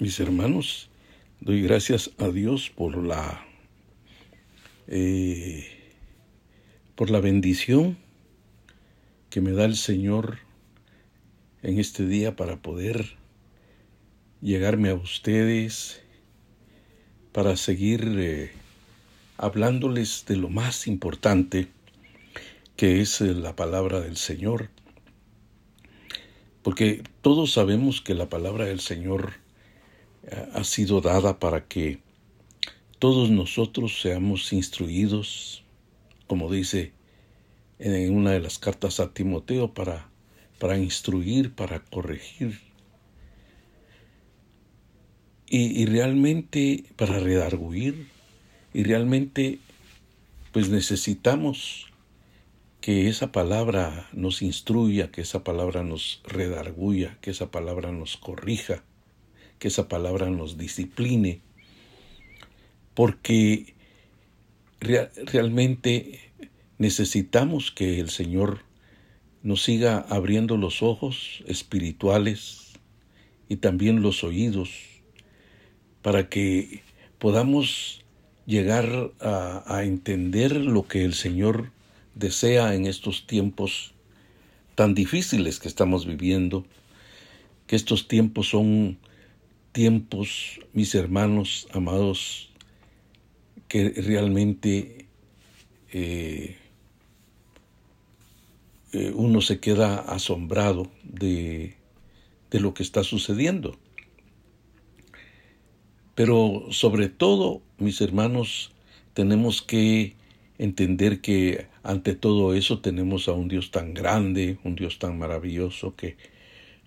mis hermanos, doy gracias a Dios por la eh, por la bendición que me da el Señor en este día para poder llegarme a ustedes, para seguir eh, hablándoles de lo más importante que es eh, la palabra del Señor. Porque todos sabemos que la palabra del Señor ha sido dada para que todos nosotros seamos instruidos, como dice en una de las cartas a Timoteo, para, para instruir, para corregir. Y, y realmente para redarguir, y realmente pues necesitamos que esa palabra nos instruya, que esa palabra nos redarguya, que esa palabra nos corrija, que esa palabra nos discipline, porque realmente necesitamos que el Señor nos siga abriendo los ojos espirituales y también los oídos para que podamos llegar a, a, entender lo que el Señor desea en estos tiempos tan difíciles que estamos viviendo, que estos tiempos son tiempos, mis hermanos amados, que realmente eh, eh, uno se queda asombrado de, de lo que está sucediendo. Pero sobre todo, mis hermanos, tenemos que entender que ante todo eso tenemos a un Dios tan grande, un Dios tan maravilloso que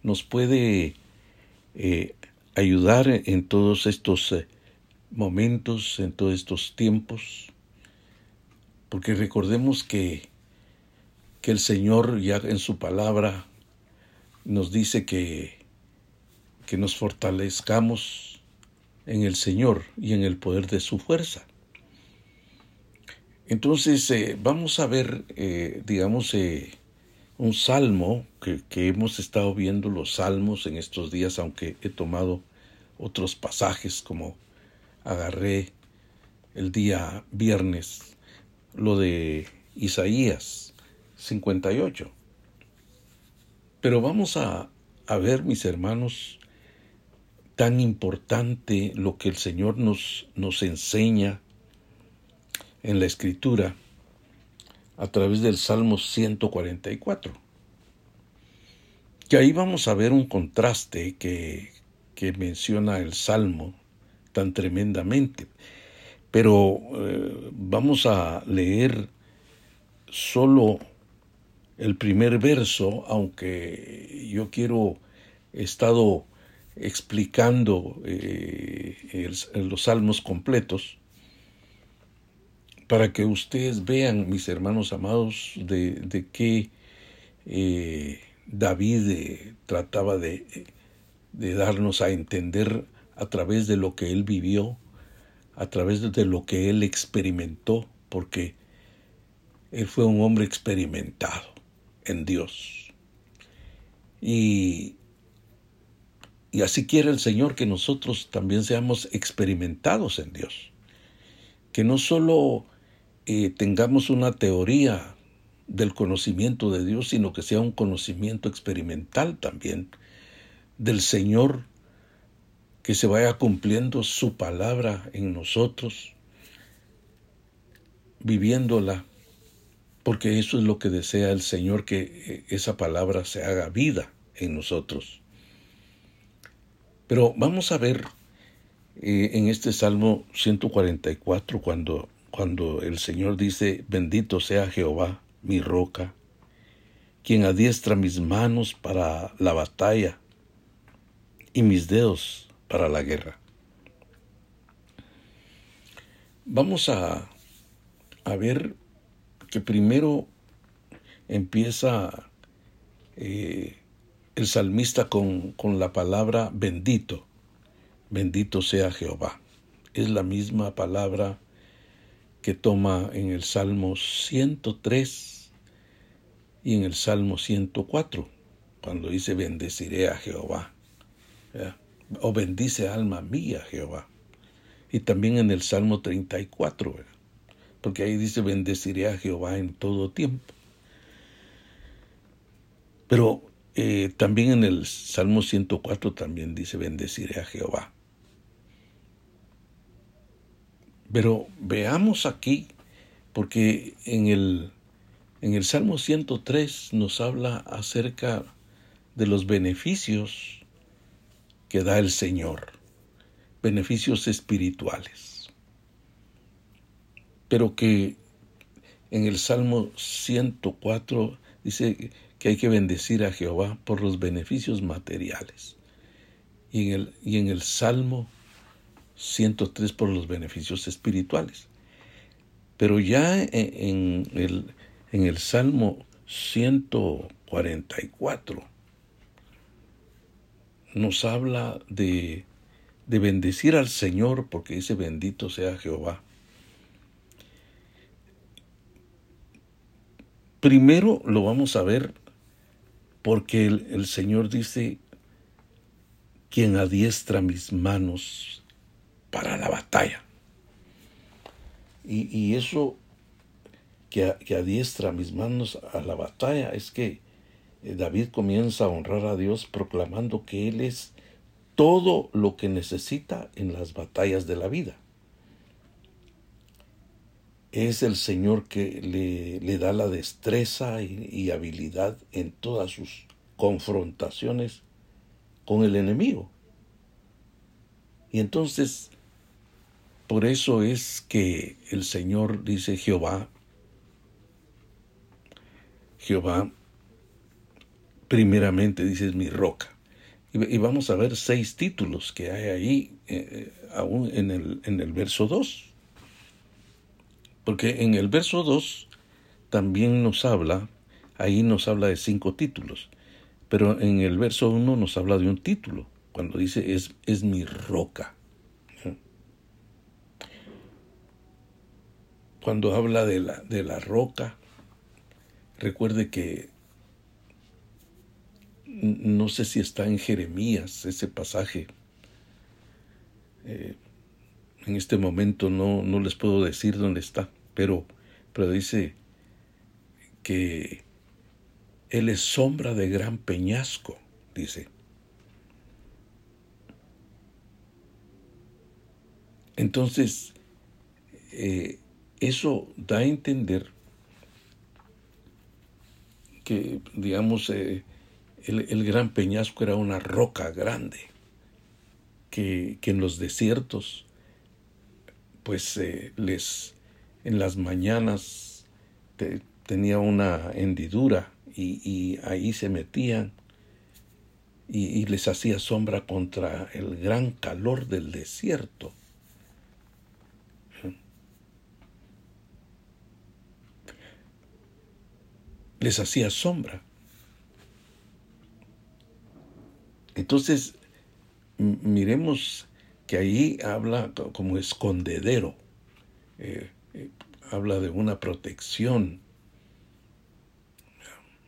nos puede eh, ayudar en todos estos eh, momentos, en todos estos tiempos, porque recordemos que, que el Señor ya en su palabra nos dice que, que nos fortalezcamos en el Señor y en el poder de su fuerza. Entonces eh, vamos a ver, eh, digamos, eh, un salmo que, que, hemos estado viendo los salmos en estos días, aunque he tomado otros pasajes como agarré el día viernes, lo de Isaías 58. Pero vamos a, a ver, mis hermanos, tan importante lo que el Señor nos, nos enseña en la escritura a través del Salmo 144. Que ahí vamos a ver un contraste que, que menciona el Salmo tan tremendamente. Pero eh, vamos a leer solo el primer verso, aunque yo quiero, he estado explicando eh, los salmos completos, para que ustedes vean, mis hermanos amados, de, qué eh, David eh, trataba de, de darnos a entender a través de lo que él vivió, a través de lo que él experimentó, porque él fue un hombre experimentado en Dios. Y, y así quiere el Señor que nosotros también seamos experimentados en Dios. Que no solo eh, tengamos una teoría del conocimiento de Dios, sino que sea un conocimiento experimental también del Señor, que se vaya cumpliendo su palabra en nosotros, viviéndola, porque eso es lo que desea el Señor, que eh, esa palabra se haga vida en nosotros. Pero vamos a ver eh, en este Salmo 144, cuando cuando el Señor dice, bendito sea Jehová, mi roca, quien adiestra mis manos para la batalla y mis dedos para la guerra. Vamos a, ver que primero empieza eh, el salmista con, con la palabra bendito. Bendito sea Jehová. Es la misma palabra que toma en el Salmo 103 y en el Salmo 104, cuando dice bendeciré a Jehová. o bendice alma mía Jehová. Y también en el Salmo 34, porque ahí dice, bendeciré a Jehová en todo tiempo. Pero eh, también en el Salmo 104 también dice, bendeciré a Jehová. Pero veamos aquí, porque en el, en el Salmo 103 nos habla acerca de los beneficios que da el Señor, beneficios espirituales. Pero que en el Salmo 104 dice que hay que bendecir a Jehová por los beneficios materiales. Y en el, y en el Salmo 103 por los beneficios espirituales. Pero ya en, el, en el Salmo 144 nos habla de, de bendecir al Señor porque dice bendito sea Jehová. Primero lo vamos a ver porque el, Señor dice, quien adiestra mis manos batalla. Y, y eso que, que, adiestra mis manos a la batalla es que eh, David comienza a honrar a Dios proclamando que Él es todo lo que necesita en las batallas de la vida. Es el Señor que le, le da la destreza y, y habilidad en todas sus confrontaciones con el enemigo. Y entonces, por eso es que el Señor dice Jehová, Jehová primeramente dices mi roca. Y, vamos a ver seis títulos que hay ahí, eh, eh, aún en el, en el verso 2. Porque en el verso 2 también nos habla, ahí nos habla de cinco títulos, pero en el verso 1 nos habla de un título, cuando dice es, es mi roca. Cuando habla de la, de la roca, recuerde que no sé si está en Jeremías ese pasaje. Eh, en este momento no, no, les puedo decir dónde está, pero, pero dice que Él es sombra de gran peñasco, dice. Entonces, eh, eso da a entender que, digamos, eh, el, gran peñasco era una roca grande que, en los desiertos, pues eh, les en las mañanas tenía una hendidura y, ahí se metían y, les hacía sombra contra el gran calor del desierto. Les hacía sombra. Entonces, miremos que ahí habla como escondedero, eh, eh, habla de una protección.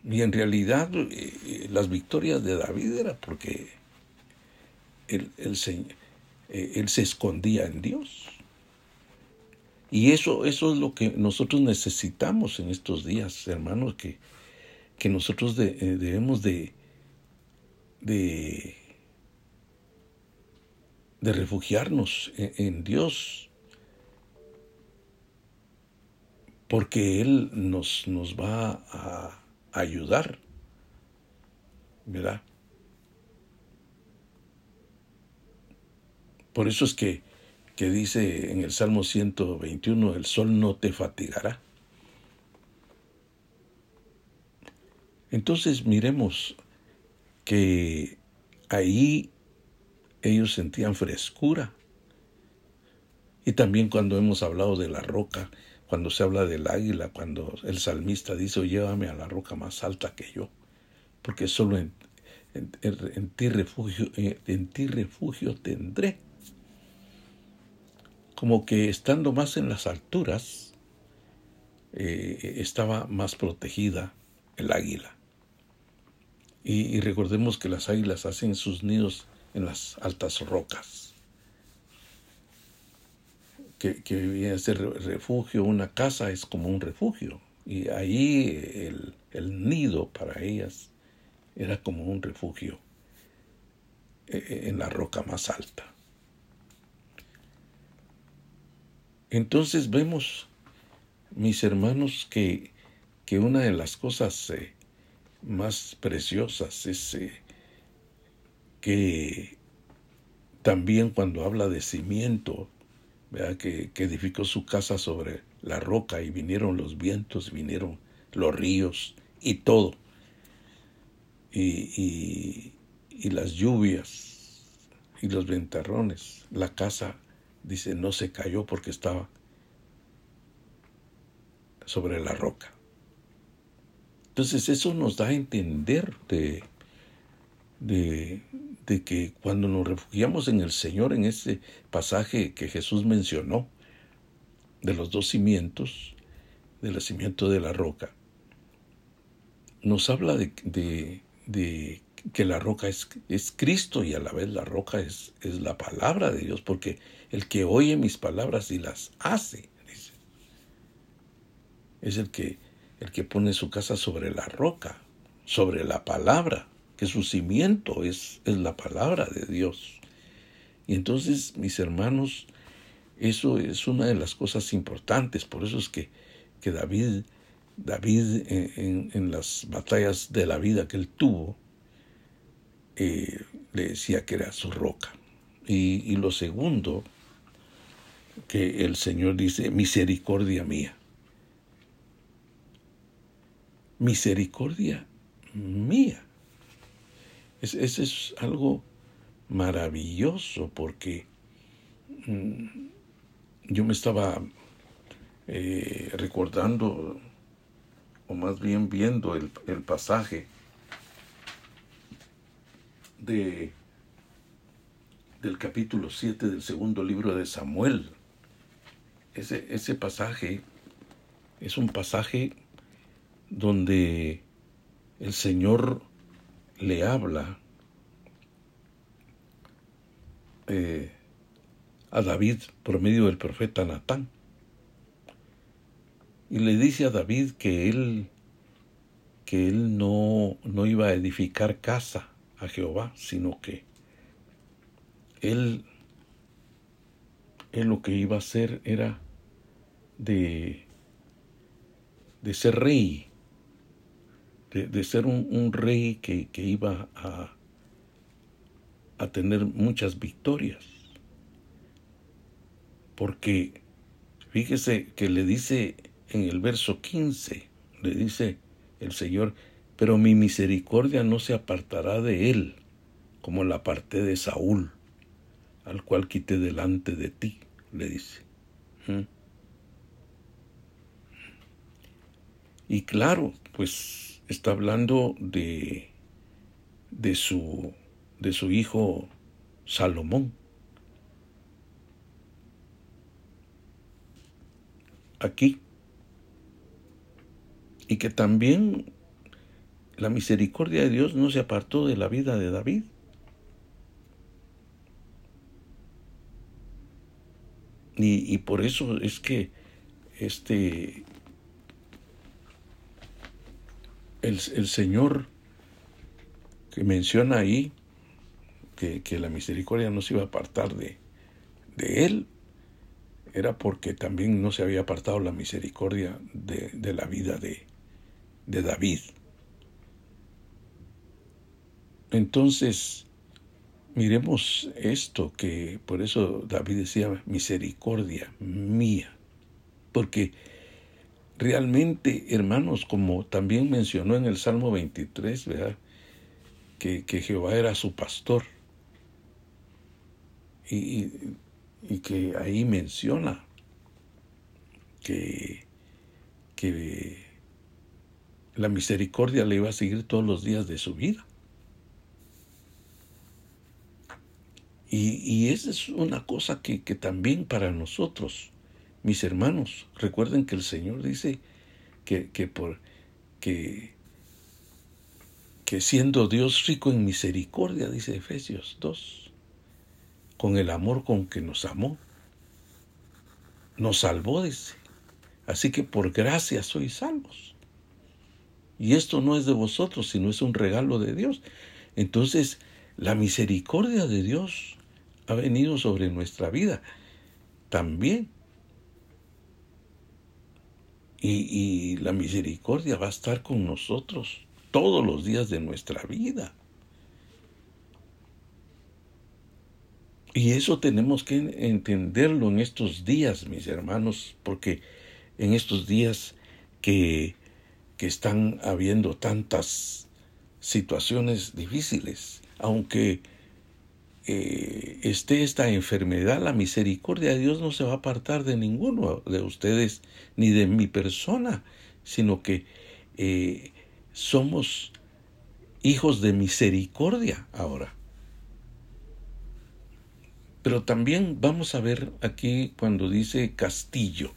Y en realidad eh, las victorias de David era porque él, se, escondía en Dios. Y eso, eso es lo que nosotros necesitamos en estos días, hermanos, que, que nosotros debemos de, de, refugiarnos en, Dios, porque Él nos, nos va a ayudar, ¿verdad? Por eso es que, que dice en el Salmo 121, el sol no te fatigará. Entonces miremos que ahí ellos sentían frescura. Y también cuando hemos hablado de la roca, cuando se habla del águila, cuando el salmista dice, llévame a la roca más alta que yo, porque solo en, ti, refugio, en ti refugio tendré. Como que estando más en las alturas, eh, estaba más protegida el águila. Y, recordemos que las águilas hacen sus nidos en las altas rocas. Que, que viene a ser refugio, una casa es como un refugio. Y ahí el, el nido para ellas era como un refugio eh, en la roca más alta. Entonces vemos, mis hermanos, que, que una de las cosas eh, más preciosas es que también cuando habla de cimiento, Que, edificó su casa sobre la roca y vinieron los vientos, vinieron los ríos y todo. Y, las lluvias y los ventarrones. La casa, dice, no se cayó porque estaba sobre la roca. Entonces eso nos da a entender de, de, que cuando nos refugiamos en el Señor, en ese pasaje que Jesús mencionó, de los dos cimientos, del cimiento de la roca, nos habla de, de, que la roca es, es, Cristo y a la vez la roca es, es, la palabra de Dios, porque el que oye mis palabras y las hace, dice, es el que, el que pone su casa sobre la roca, sobre la palabra que su cimiento es, es la palabra de Dios. Y entonces, mis hermanos, eso es una de las cosas importantes, por eso es que, que David, David en, las batallas de la vida que él tuvo, eh, le decía que era su roca. Y, y lo segundo, que el Señor dice, misericordia mía. Misericordia mía. Ese es algo maravilloso porque mm, yo me estaba eh, recordando, o más bien viendo el, pasaje de, del capítulo 7 del segundo libro de Samuel. Ese, ese pasaje es un pasaje donde el Señor le habla eh, a David por medio del profeta Natán. Y le dice a David que él que él no, no iba a edificar casa a Jehová, sino que él, él lo que iba a hacer era de, de ser rey de, ser un, rey que, iba a, a tener muchas victorias. Porque fíjese que le dice en el verso 15, le dice el Señor, pero mi misericordia no se apartará de él, como la parte de Saúl, al cual quité delante de ti, le dice. ¿Mm? Y claro, pues está hablando de, de, su, de su hijo Salomón. Aquí. Y que también la misericordia de Dios no se apartó de la vida de David. Y, y por eso es que este el, Señor que menciona ahí que, la misericordia no se iba a apartar de, de él, era porque también no se había apartado la misericordia de, la vida de, de David. Entonces, miremos esto, que por eso David decía misericordia mía, porque realmente, hermanos, como también mencionó en el Salmo 23, ¿verdad? Que, Jehová era su pastor. Y, y, que ahí menciona que, que la misericordia le iba a seguir todos los días de su vida. Y, y esa es una cosa que, que también para nosotros mis hermanos, recuerden que el Señor dice que, que por que, que siendo Dios rico en misericordia, dice Efesios 2, con el amor con que nos amó. Nos salvó, dice. Así que por gracia sois salvos. Y esto no es de vosotros, sino es un regalo de Dios. Entonces, la misericordia de Dios ha venido sobre nuestra vida también. Y, la misericordia va a estar con nosotros todos los días de nuestra vida. Y eso tenemos que entenderlo en estos días, mis hermanos, porque en estos días que, que están habiendo tantas situaciones difíciles, aunque eh, esté esta enfermedad, la misericordia de Dios no se va a apartar de ninguno de ustedes ni de mi persona, sino que eh, somos hijos de misericordia ahora. Pero también vamos a ver aquí cuando dice castillo.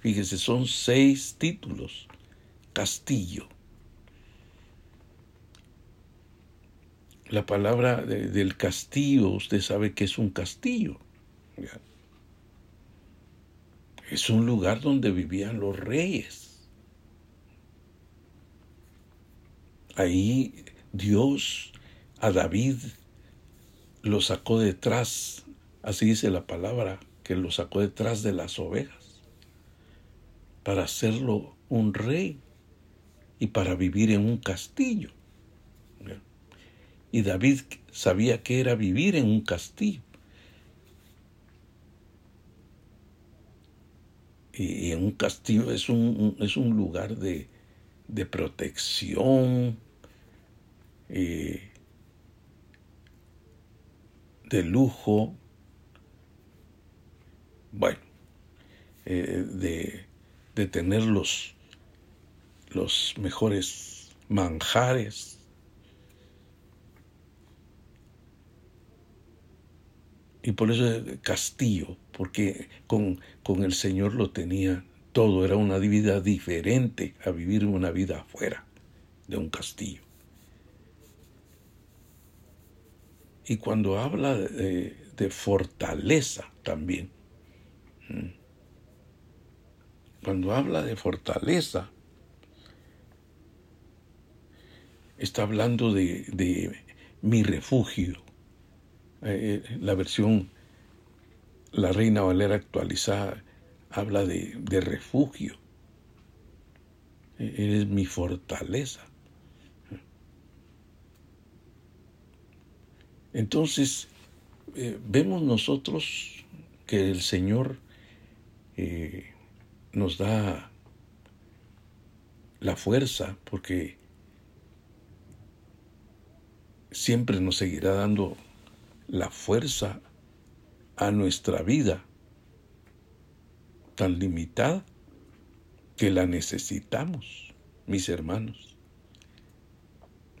Fíjese, son seis títulos. Castillo. La palabra del castillo, usted sabe que es un castillo. Es un lugar donde vivían los reyes. Ahí Dios a David lo sacó detrás, así dice la palabra, que lo sacó detrás de las ovejas, para hacerlo un rey y para vivir en un castillo. Y David sabía que era vivir en un castillo. Y en un castillo es un, es un lugar de, de protección, eh, de lujo, bueno, eh, de, de, tener los, los mejores manjares. Y por eso castillo, porque con, con el Señor lo tenía todo, era una vida diferente a vivir una vida afuera de un castillo. y cuando habla de, fortaleza también. Cuando habla de fortaleza, está hablando de, mi refugio. Eh, la versión, la Reina Valera actualizada, habla de, refugio. Eres mi fortaleza. Entonces, eh, vemos nosotros que el Señor eh, nos da la fuerza porque siempre nos seguirá dando la fuerza a nuestra vida tan limitada que la necesitamos, mis hermanos.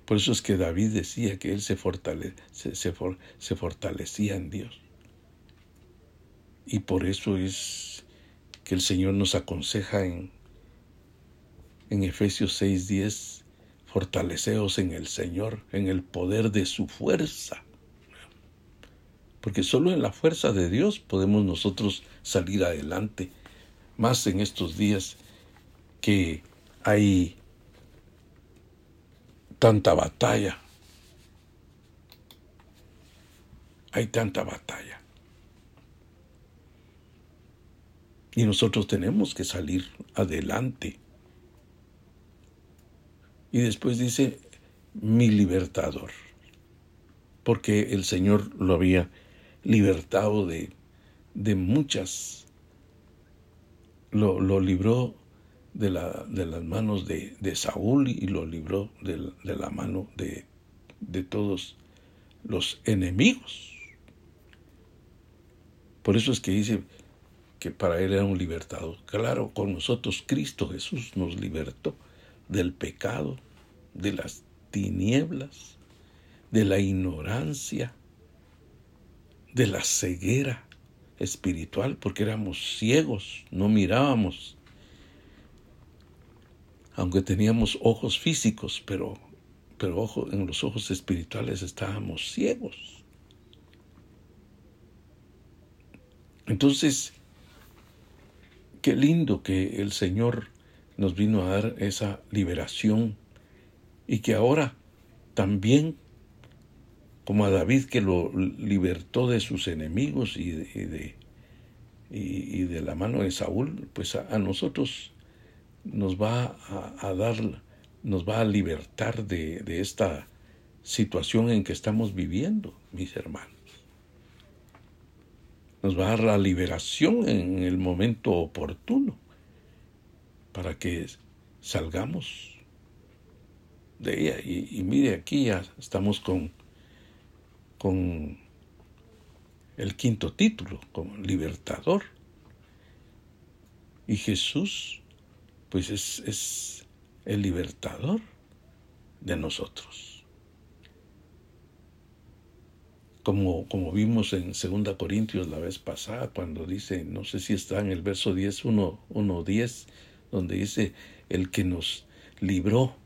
Por eso es que David decía que él se, fortalecía en Dios. Y por eso es que el Señor nos aconseja en, en Efesios 6:10, fortaleceos en el Señor, en el poder de su fuerza. Porque solo en la fuerza de Dios podemos nosotros salir adelante, más en estos días que hay tanta batalla. Hay tanta batalla. Y nosotros tenemos que salir adelante. Y después dice, mi libertador. Porque el Señor lo había libertado de, de muchas. Lo, lo libró de, la, de las manos de, de, Saúl y lo libró de, de la mano de, de todos los enemigos. Por eso es que dice que para él era un libertador. Claro, con nosotros Cristo Jesús nos libertó del pecado, de las tinieblas, de la ignorancia, de la ceguera espiritual, porque éramos ciegos, no mirábamos aunque teníamos ojos físicos, pero, pero en los ojos espirituales estábamos ciegos. Entonces, qué lindo que el Señor nos vino a dar esa liberación y que ahora también, como a David que lo libertó de sus enemigos y de, y, de la mano de Saúl, pues a, nosotros nos va a, dar, nos va a libertar de, de esta situación en que estamos viviendo, mis hermanos. Nos va a dar la liberación en el momento oportuno para que salgamos de ella. Y, mire, aquí ya estamos con, con el quinto título, como libertador. Y Jesús, pues es, es el libertador de nosotros. Como, como, vimos en 2 Corintios la vez pasada, cuando dice, no sé si está en el verso 10, 1, 10, donde dice, el que nos libró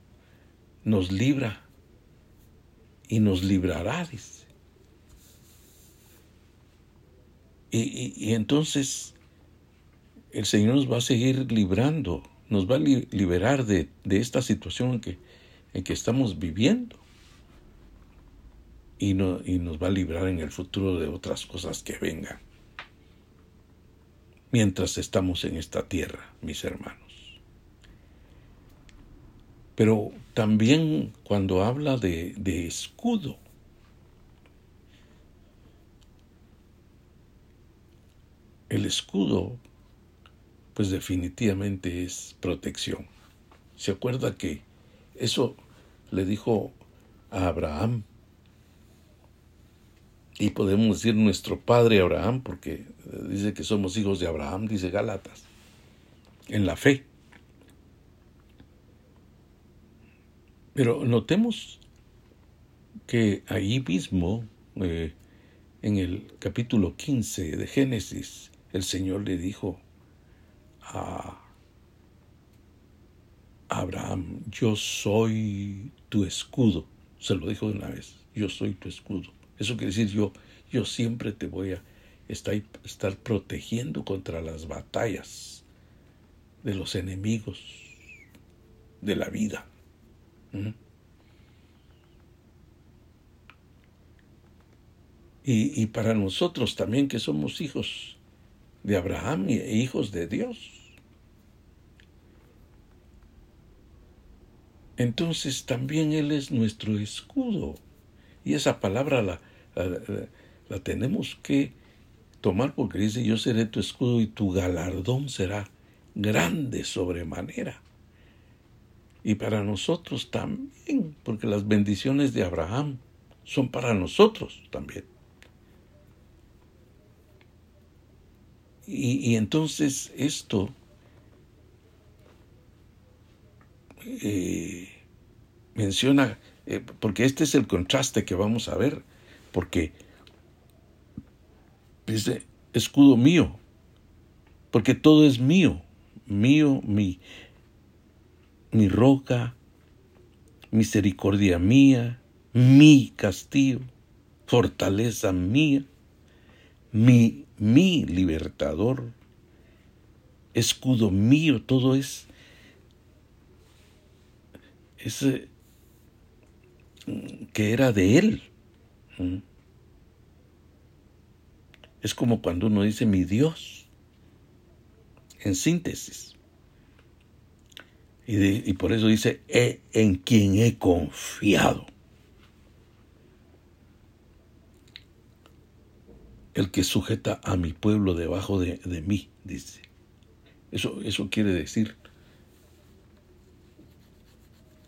nos libra y nos librará. Y, entonces el Señor nos va a seguir librando, nos va a liberar de, esta situación en que, en que estamos viviendo. Y, no, y nos va a librar en el futuro de otras cosas que vengan. Mientras estamos en esta tierra, mis hermanos. Pero también cuando habla de, escudo, el escudo, pues definitivamente es protección. ¿Se acuerda que eso le dijo a Abraham? Y podemos decir nuestro padre Abraham, porque dice que somos hijos de Abraham, dice Gálatas, en la fe. Pero notemos que ahí mismo, eh, en el capítulo 15 de Génesis, el Señor le dijo a Abraham, yo soy tu escudo. Se lo dijo de una vez, yo soy tu escudo. Eso quiere decir yo, yo siempre te voy a estar, estar protegiendo contra las batallas de los enemigos de la vida. Y, para nosotros también que somos hijos de Abraham e hijos de Dios. Entonces también Él es nuestro escudo. Y esa palabra la, la tenemos que tomar porque dice, yo seré tu escudo y tu galardón será grande sobremanera y para nosotros también, porque las bendiciones de Abraham son para nosotros también. Y, entonces esto eh, menciona, eh, porque este es el contraste que vamos a ver, porque dice, escudo mío, porque todo es mío, mío, mi, mi roca, misericordia mía, mi castillo, fortaleza mía, mi, mi libertador, escudo mío, todo es ese que era de él. Es como cuando uno dice mi Dios, en síntesis. Y, por eso dice, en quien he confiado. El que sujeta a mi pueblo debajo de, mí, dice. Eso, eso quiere decir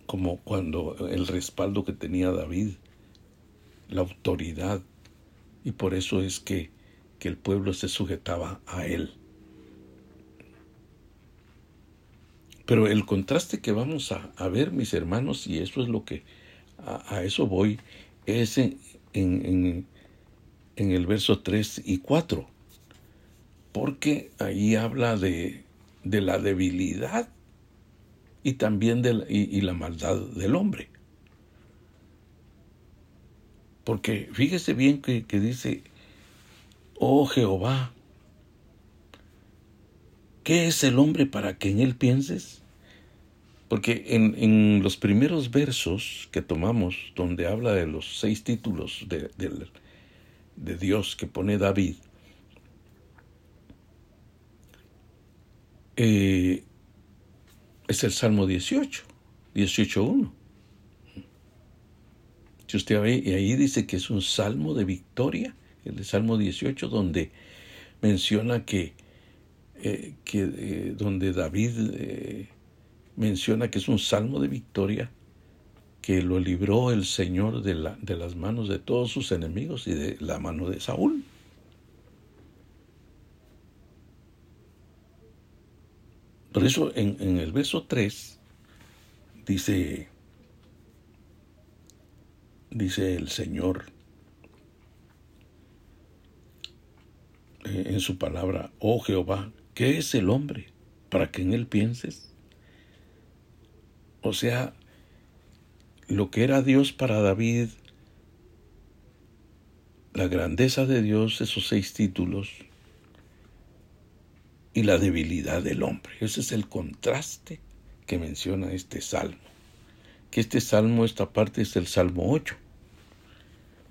como cuando el respaldo que tenía David, la autoridad, y por eso es que, que el pueblo se sujetaba a él. Pero el contraste que vamos a, ver, mis hermanos, y eso es lo que a, eso voy, es en, en, el verso 3 y 4, porque ahí habla de, de la debilidad y también de la, y, la maldad del hombre. Porque fíjese bien que, que dice, oh Jehová, ¿qué es el hombre para que en él pienses? Porque en, en los primeros versos que tomamos, donde habla de los seis títulos de, de Dios que pone David, eh, es el Salmo 18, 18.1. Si usted ve, y ahí dice que es un salmo de victoria, el Salmo 18, donde menciona que, eh, que eh, donde David menciona que es un salmo de victoria, que lo libró el Señor de, la, de las manos de todos sus enemigos y de la mano de Saúl. Por eso en, en el verso 3 dice, dice el Señor eh, en su palabra, oh Jehová, ¿qué es el hombre para que en él pienses? O sea, lo que era Dios para David, la grandeza de Dios, esos seis títulos, y la debilidad del hombre. Ese es el contraste que menciona este salmo. Que este salmo, esta parte es el salmo 8.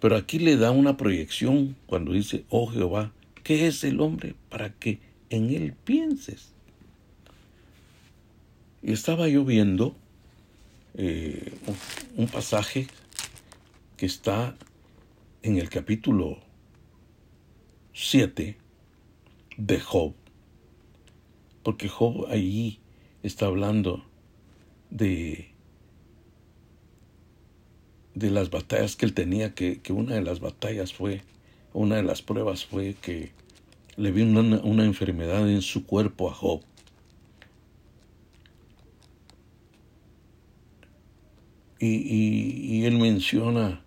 Pero aquí le da una proyección cuando dice, oh Jehová, ¿qué es el hombre para que en él pienses? Y estaba yo viendo eh, un pasaje que está en el capítulo 7 de Job porque Job allí está hablando de, de las batallas que él tenía, que, una de las batallas fue, una de las pruebas fue que le vino una, enfermedad en su cuerpo a Job. Y, él menciona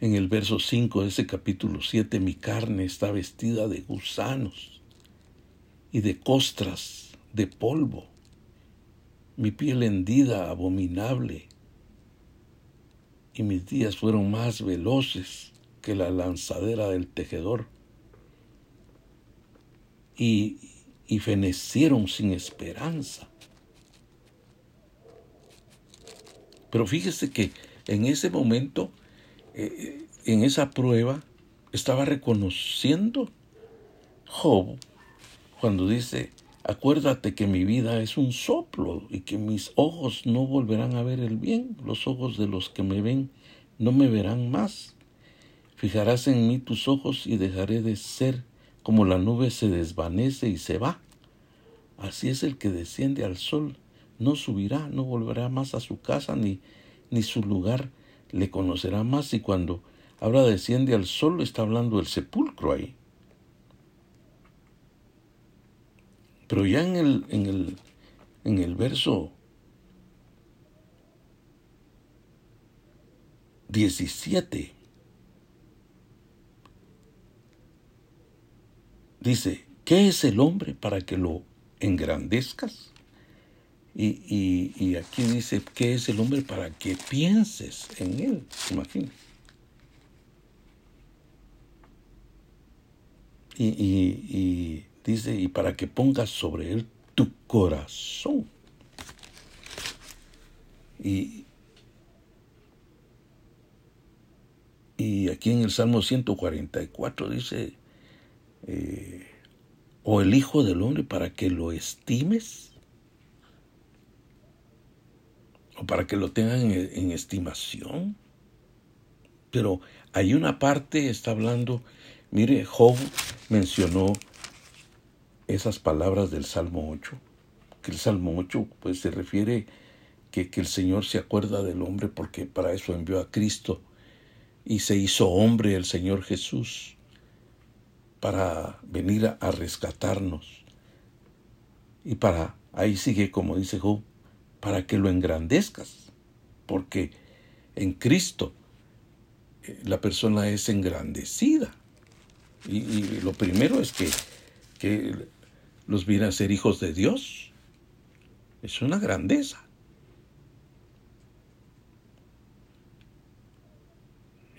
en el verso 5 de ese capítulo 7, mi carne está vestida de gusanos y de costras de polvo, mi piel hendida, abominable, y mis días fueron más veloces que la lanzadera del tejedor, y, y fenecieron sin esperanza. Pero fíjese que en ese momento, eh, en esa prueba, estaba reconociendo Job cuando dice, acuérdate que mi vida es un soplo y que mis ojos no volverán a ver el bien, los ojos de los que me ven no me verán más. Fijarás en mí tus ojos y dejaré de ser como la nube se desvanece y se va. Así es el que desciende al sol, no subirá, no volverá más a su casa ni, ni su lugar le conocerá más y cuando ahora desciende al sol está hablando del sepulcro ahí. Pero ya en el, en el, en el verso 17 dice, ¿qué es el hombre para que lo engrandezcas? Y, y, aquí dice, ¿qué es el hombre para que pienses en él? Imagínate. Y, y, dice, y para que pongas sobre él tu corazón. Y, y aquí en el Salmo 144 dice, eh, o el Hijo del Hombre para que lo estimes, o para que lo tengan en, estimación. Pero hay una parte, está hablando, mire, Job mencionó esas palabras del Salmo 8, que el Salmo 8 pues se refiere que, que el Señor se acuerda del hombre porque para eso envió a Cristo y se hizo hombre el Señor Jesús para venir a, rescatarnos. Y para, ahí sigue como dice Job, para que lo engrandezcas, porque en Cristo eh, la persona es engrandecida. Y, lo primero es que, que los viene a ser hijos de Dios. Es una grandeza.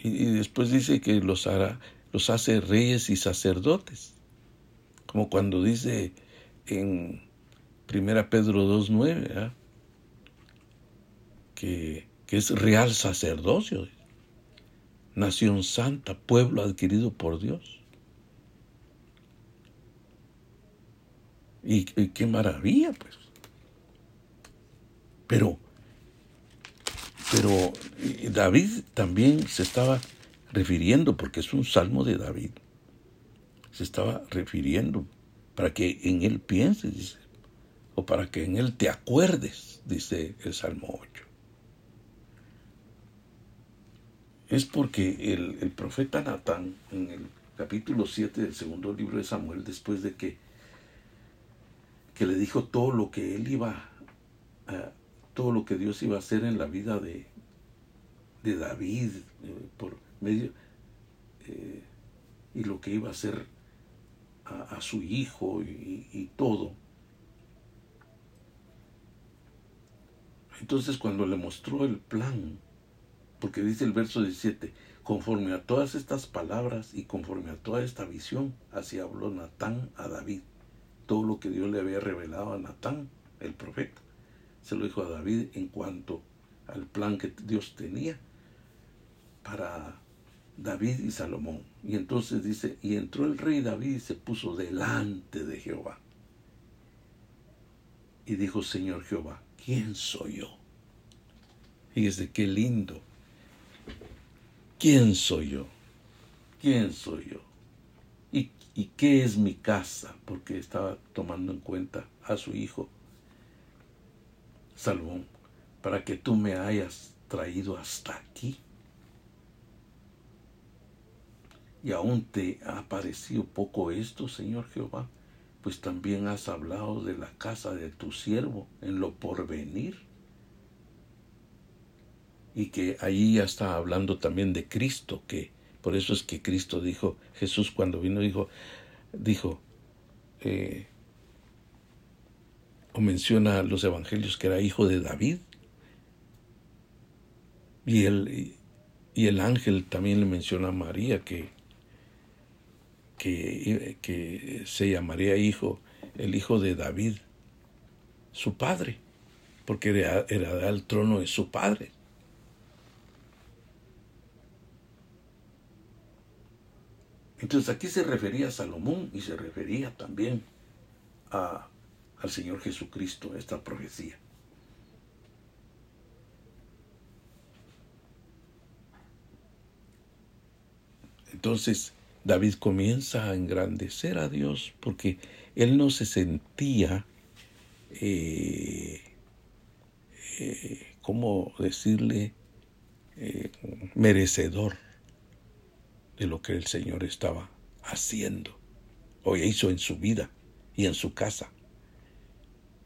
Y, después dice que los hará, los hace reyes y sacerdotes. Como cuando dice en Primera Pedro 2.9, que, es real sacerdocio, nación santa, pueblo adquirido por Dios. Y, y, qué maravilla, pues. Pero, pero David también se estaba refiriendo, porque es un salmo de David, se estaba refiriendo para que en él pienses, o para que en él te acuerdes, dice el Salmo 8. Es porque el, profeta Natán, en el capítulo 7 del segundo libro de Samuel, después de que, que le dijo todo lo que él iba todo lo que Dios iba a hacer en la vida de, de David eh, por medio eh, y lo que iba a hacer a, su hijo y, todo. Entonces cuando le mostró el plan, porque dice el verso 17, conforme a todas estas palabras y conforme a toda esta visión, así habló Natán a David. Todo lo que Dios le había revelado a Natán, el profeta, se lo dijo a David en cuanto al plan que Dios tenía para David y Salomón. Y entonces dice, y entró el rey David y se puso delante de Jehová. Y dijo, Señor Jehová, ¿quién soy yo? Fíjese qué lindo. ¿Quién soy yo? ¿Quién soy yo? ¿Y, ¿Y qué es mi casa? Porque estaba tomando en cuenta a su hijo Salomón, para que tú me hayas traído hasta aquí. y aún te ha parecido poco esto, Señor Jehová, pues también has hablado de la casa de tu siervo en lo porvenir. Y que ahí ya está hablando también de Cristo, que por eso es que Cristo dijo, Jesús cuando vino dijo, dijo, eh, o menciona los evangelios que era hijo de David. Y el, y el ángel también le menciona a María que que, se llamaría hijo, el hijo de David, su padre, porque heredará el trono de su padre. Entonces aquí se refería a Salomón y se refería también a, al Señor Jesucristo, esta profecía. Entonces, David comienza a engrandecer a Dios porque él no se sentía, eh, eh, ¿cómo decirle?, eh, merecedor de lo que el Señor estaba haciendo o hizo en su vida y en su casa.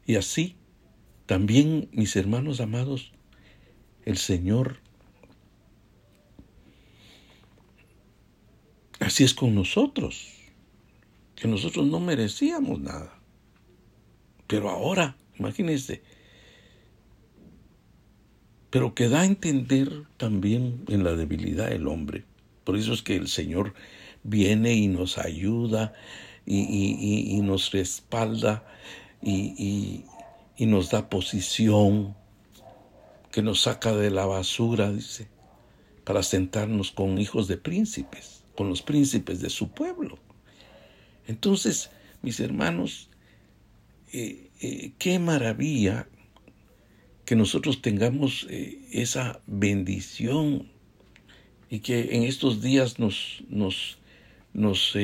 Y así, también, mis hermanos amados, el Señor Así es con nosotros, que nosotros no merecíamos nada. Pero ahora, imagínense, pero que da a entender también en la debilidad del hombre. Por eso es que el Señor viene y nos ayuda y, nos respalda y, nos da posición, que nos saca de la basura, dice, para sentarnos con hijos de príncipes con los príncipes de su pueblo. Entonces, mis hermanos, eh, eh, qué maravilla que nosotros tengamos eh, esa bendición y que en estos días nos, nos, nos,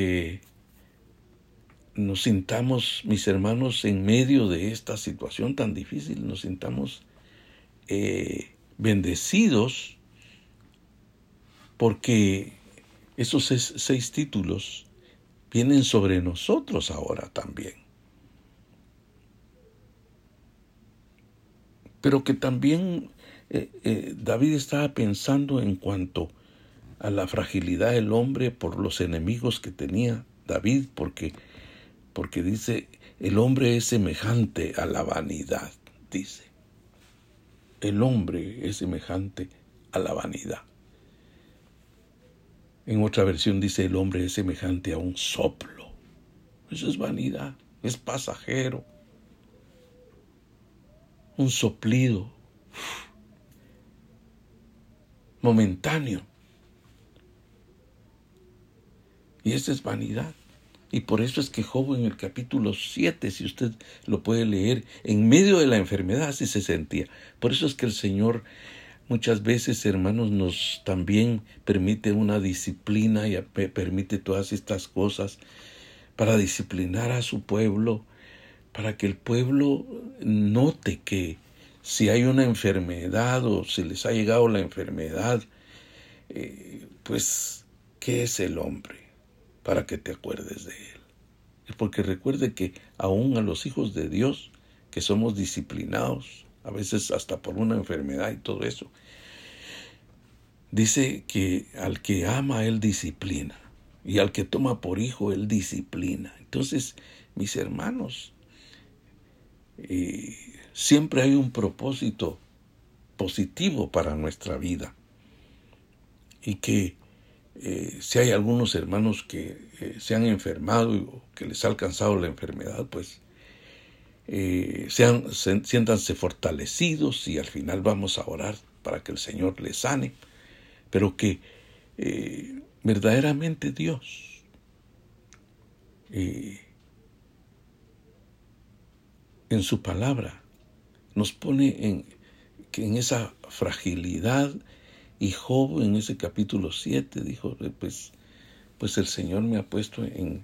nos sintamos, mis hermanos, en medio de esta situación tan difícil, nos sintamos bendecidos porque esos seis, títulos vienen sobre nosotros ahora también. Pero que también eh, eh, David estaba pensando en cuanto a la fragilidad del hombre por los enemigos que tenía David, porque, porque dice, el hombre es semejante a la vanidad, dice. El hombre es semejante a la vanidad. En otra versión dice el hombre es semejante a un soplo. Eso es vanidad, es pasajero, un soplido momentáneo. Y esa es vanidad. Y por eso es que Job en el capítulo 7, si usted lo puede leer, en medio de la enfermedad así se sentía. Por eso es que el Señor muchas veces, hermanos, nos también permite una disciplina y permite todas estas cosas para disciplinar a su pueblo, para que el pueblo note que si hay una enfermedad o si les ha llegado la enfermedad, eh, pues, ¿qué es el hombre? Para que te acuerdes de él. Porque recuerde que aún a los hijos de Dios, que somos disciplinados, a veces hasta por una enfermedad y todo eso, dice que al que ama, él disciplina. Y al que toma por hijo, él disciplina. Entonces, mis hermanos, eh, siempre hay un propósito positivo para nuestra vida. Y que eh, si hay algunos hermanos que eh, se han enfermado o que les ha alcanzado la enfermedad, pues sean, siéntanse fortalecidos y al final vamos a orar para que el Señor les sane, pero que verdaderamente Dios. en su palabra nos pone en, en esa fragilidad y Job en ese capítulo 7 dijo, pues, pues el Señor me ha puesto en,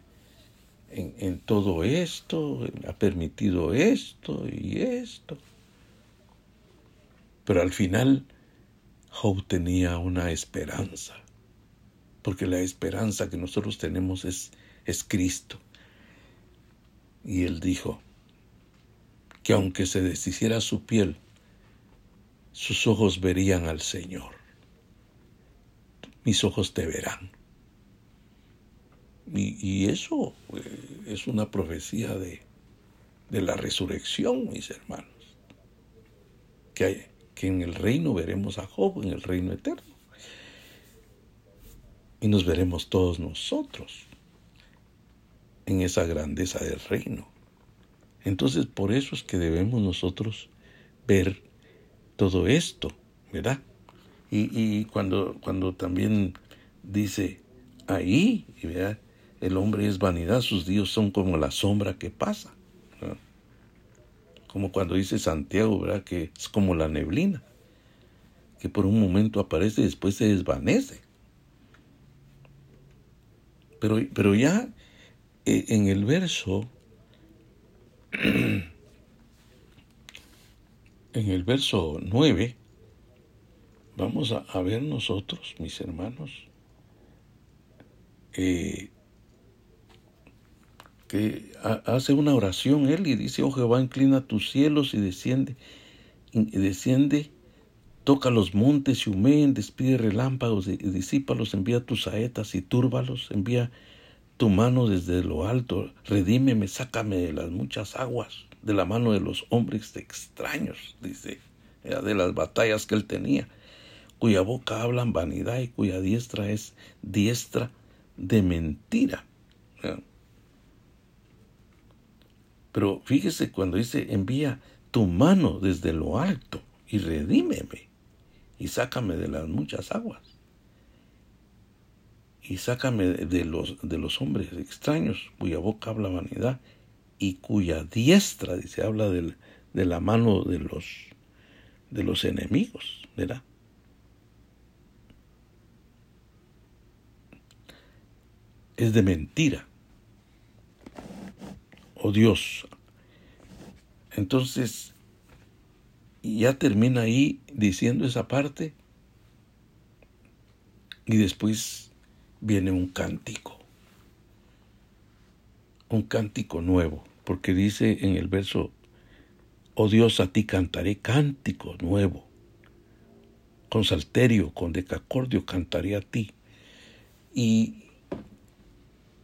en, en todo esto, ha permitido esto y esto. Pero al final Job tenía una esperanza porque la esperanza que nosotros tenemos es, es Cristo. Y él dijo que aunque se deshiciera su piel, sus ojos verían al Señor. Mis ojos te verán. Y, eso eh, es una profecía de, de, la resurrección, mis hermanos. Que, que en el reino veremos a Job, en el reino eterno y nos veremos todos nosotros en esa grandeza del reino. Entonces por eso es que debemos nosotros ver todo esto, ¿verdad? Y, cuando, cuando también dice ahí, ¿verdad? el hombre es vanidad, sus días son como la sombra que pasa. Como cuando dice Santiago, ¿verdad? Que es como la neblina, que por un momento aparece y después se desvanece. Pero, pero ya eh, en el verso, en el verso 9, vamos a, ver nosotros, mis hermanos, eh, que hace una oración él y dice, oh Jehová, inclina tus cielos y desciende, y desciende Toca los montes y humeen, despide relámpagos y disípalos, envía tus saetas y túrbalos, envía tu mano desde lo alto, redímeme, sácame de las muchas aguas, de la mano de los hombres extraños, dice, de las batallas que él tenía, cuya boca hablan vanidad y cuya diestra es diestra de mentira. Pero fíjese cuando dice, envía tu mano desde lo alto y redímeme y sácame de las muchas aguas. Y sácame de los, de los hombres extraños cuya boca habla vanidad y cuya diestra, dice, habla de la mano de los, de los enemigos, ¿verdad? Es de mentira. Oh Dios. Entonces, ya termina ahí diciendo esa parte. Y después viene un cántico. Un cántico nuevo. Porque dice en el verso, oh Dios, a ti cantaré cántico nuevo. Con salterio, con decacordio cantaré a ti. Y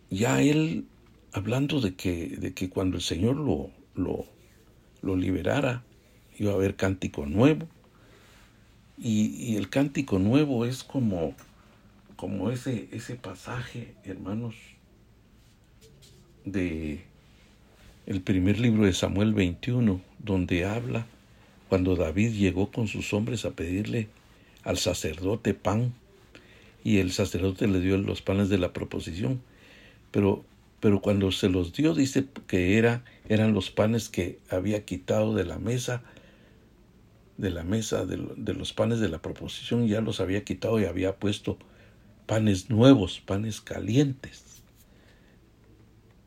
ya él, hablando de que, de que cuando el Señor lo, lo, lo liberara, iba a haber cántico nuevo. Y, el cántico nuevo es como, como ese, ese pasaje, hermanos, de, el primer libro de Samuel 21, donde habla cuando David llegó con sus hombres a pedirle al sacerdote pan y el sacerdote le dio los panes de la proposición. Pero, pero cuando se los dio, dice que era, eran los panes que había quitado de la mesa, de la mesa de, los panes de la proposición, ya los había quitado y había puesto panes nuevos, panes calientes.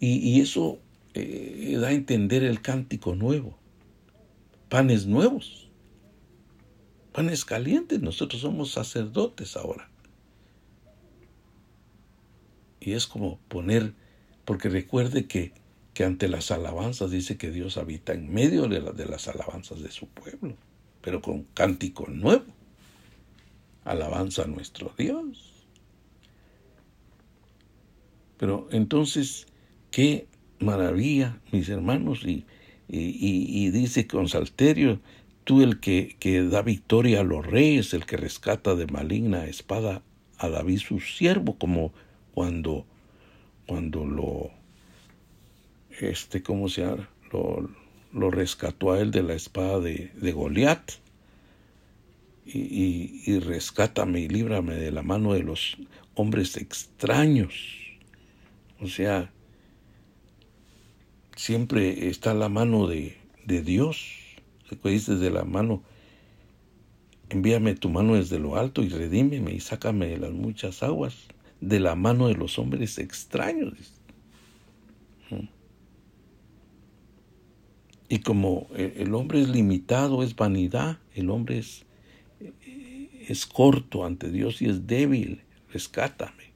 Y, eso eh, da a entender el cántico nuevo. Panes nuevos. Panes calientes. Nosotros somos sacerdotes ahora. Y es como poner, porque recuerde que, que ante las alabanzas dice que Dios habita en medio de, las alabanzas de su pueblo, pero con cántico nuevo. Alabanza a nuestro Dios. Pero entonces, qué maravilla, mis hermanos, y, y, y dice con Salterio, tú el que, que, da victoria a los reyes, el que rescata de maligna espada a David su siervo, como cuando, cuando lo, este, ¿cómo se llama? Lo, lo rescató a él de la espada de, de Goliat. Y, y, y, rescátame y líbrame de la mano de los hombres extraños. O sea, siempre está la mano de, de Dios. Dice de la mano, envíame tu mano desde lo alto y redímeme y sácame de las muchas aguas de la mano de los hombres extraños. Y como el hombre es limitado, es vanidad, el hombre es, es corto ante Dios y es débil, rescátame,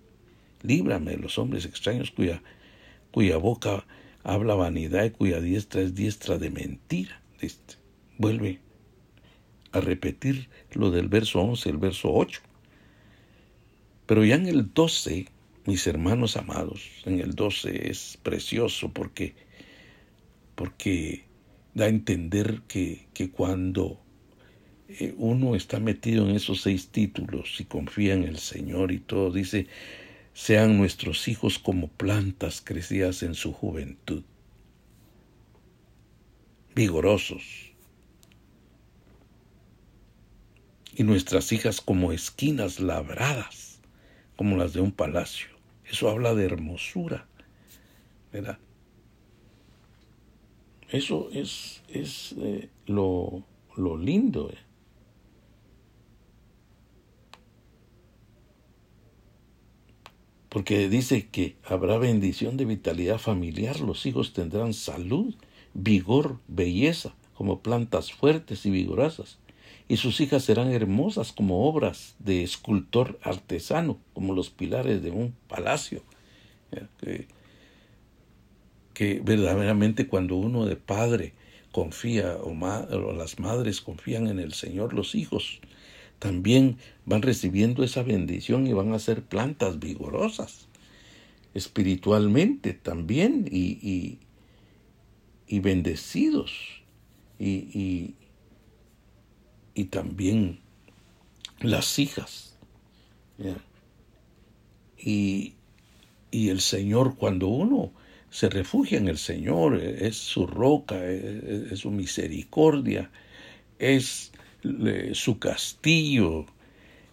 líbrame de los hombres extraños cuya, cuya boca habla vanidad y cuya diestra es diestra de mentira. Vuelve a repetir lo del verso 11, el verso 8. Pero ya en el 12, mis hermanos amados, en el 12 es precioso porque, porque da a entender que, que cuando eh, uno está metido en esos seis títulos y confía en el Señor y todo, dice, sean nuestros hijos como plantas crecidas en su juventud, vigorosos, y nuestras hijas como esquinas labradas como las de un palacio. Eso habla de hermosura, ¿verdad? Eso es, es eh, lo, lo, lindo. Eh. Porque dice que habrá bendición de vitalidad familiar, los hijos tendrán salud, vigor, belleza, como plantas fuertes y vigorosas y sus hijas serán hermosas como obras de escultor artesano, como los pilares de un palacio. Que, verdaderamente cuando uno de padre confía o, las madres confían en el Señor, los hijos también van recibiendo esa bendición y van a ser plantas vigorosas espiritualmente también y, y, bendecidos y, y también las hijas. Y, y, el Señor, cuando uno se refugia en el Señor, es su roca, es, su misericordia, es su castillo,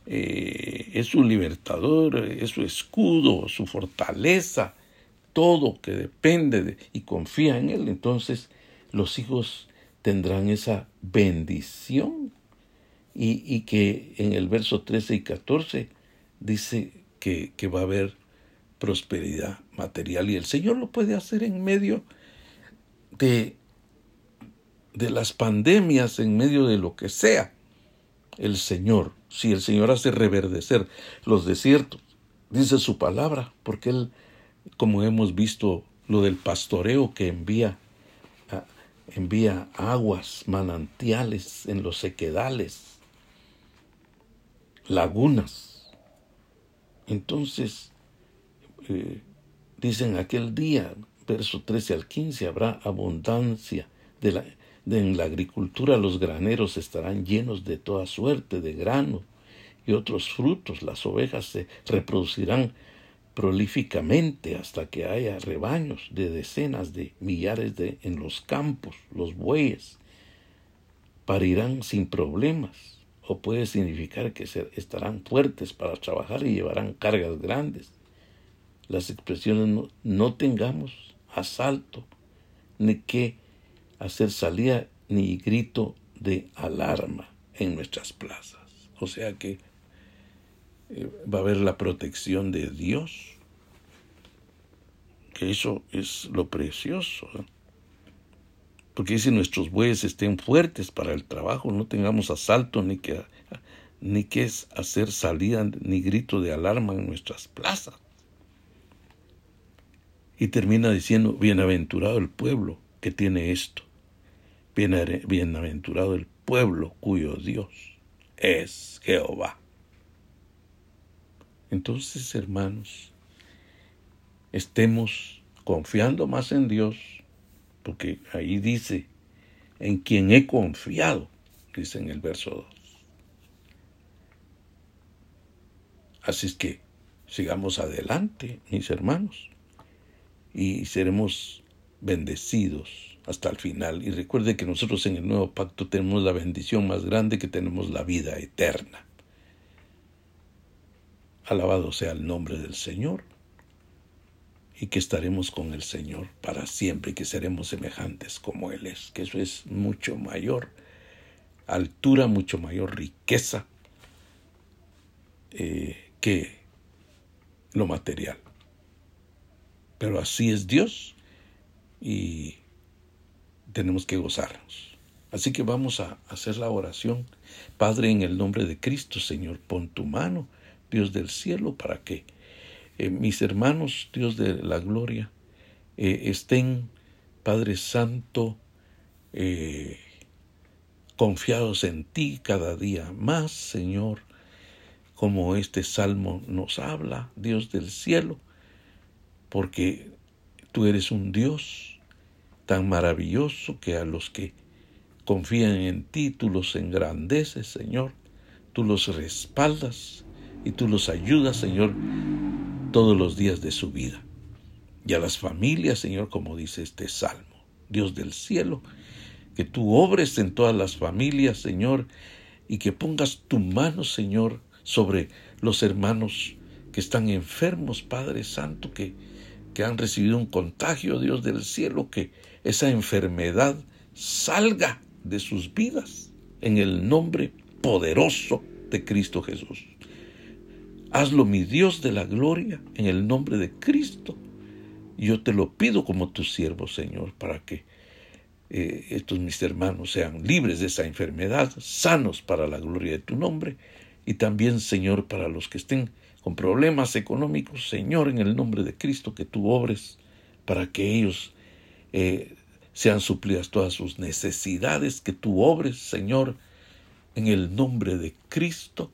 es su libertador, es su escudo, su fortaleza, todo que depende de, y confía en Él, entonces los hijos tendrán esa bendición y, que en el verso 13 y 14 dice que, va a haber prosperidad material y el Señor lo puede hacer en medio de, de las pandemias, en medio de lo que sea. El Señor, si el Señor hace reverdecer los desiertos, dice su palabra, porque Él, como hemos visto lo del pastoreo que envía envía aguas, manantiales en los sequedales, lagunas. Entonces, eh, dicen aquel día, verso 13 al 15, habrá abundancia de la, en la agricultura, los graneros estarán llenos de toda suerte de grano y otros frutos, las ovejas se reproducirán prolíficamente hasta que haya rebaños de decenas de millares de en los campos, los bueyes parirán sin problemas, puede significar que estarán fuertes para trabajar y llevarán cargas grandes. Las expresiones no, no tengamos asalto, ni que hacer salida, ni grito de alarma en nuestras plazas. O sea que eh, va a haber la protección de Dios, que eso es lo precioso. Porque si nuestros bueyes estén fuertes para el trabajo, no tengamos asalto ni que, ni que es hacer salida ni grito de alarma en nuestras plazas. Y termina diciendo, bienaventurado el pueblo que tiene esto. Bienaventurado el pueblo cuyo Dios es Jehová. Entonces, hermanos, estemos confiando más en Dios, porque ahí dice, en quien he confiado, dice en el verso 2. Así es que sigamos adelante, mis hermanos, y seremos bendecidos hasta el final. Y recuerde que nosotros en el nuevo pacto tenemos la bendición más grande que tenemos la vida eterna. Alabado sea el nombre del Señor y que estaremos con el Señor para siempre y que seremos semejantes como Él es, que eso es mucho mayor altura, mucho mayor riqueza eh, que lo material. Pero así es Dios y tenemos que gozarnos. Así que vamos a hacer la oración. Padre, en el nombre de Cristo, Señor, pon tu mano, Dios del cielo, para que eh, mis hermanos, Dios de la gloria, eh, estén, Padre Santo, eh, confiados en ti cada día más, Señor, como este salmo nos habla, Dios del cielo, porque tú eres un Dios tan maravilloso que a los que confían en ti tú los engrandeces, Señor, tú los respaldas y tú los ayudas, Señor, todos los días de su vida. Y a las familias, Señor, como dice este salmo, Dios del cielo, que tú obres en todas las familias, Señor, y que pongas tu mano, Señor, sobre los hermanos que están enfermos, Padre Santo, que, que han recibido un contagio, Dios del cielo, que esa enfermedad salga de sus vidas en el nombre poderoso de Cristo Jesús. Hazlo, mi Dios de la gloria, en el nombre de Cristo. Yo te lo pido como tu siervo, Señor, para que eh, estos mis hermanos sean libres de esa enfermedad, sanos para la gloria de tu nombre, y también, Señor, para los que estén con problemas económicos, Señor, en el nombre de Cristo, que tú obres para que ellos eh, sean suplidas todas sus necesidades, que tú obres, Señor, en el nombre de Cristo.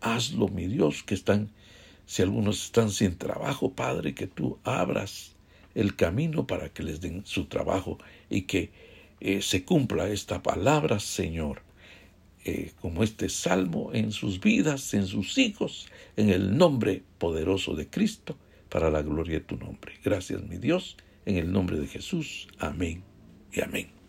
Hazlo, mi Dios, que están, si algunos están sin trabajo, Padre, que tú abras el camino para que les den su trabajo y que eh, se cumpla esta palabra, Señor, eh, como este salmo en sus vidas, en sus hijos, en el nombre poderoso de Cristo, para la gloria de tu nombre. Gracias, mi Dios en el nombre de Jesús. Amén y amén.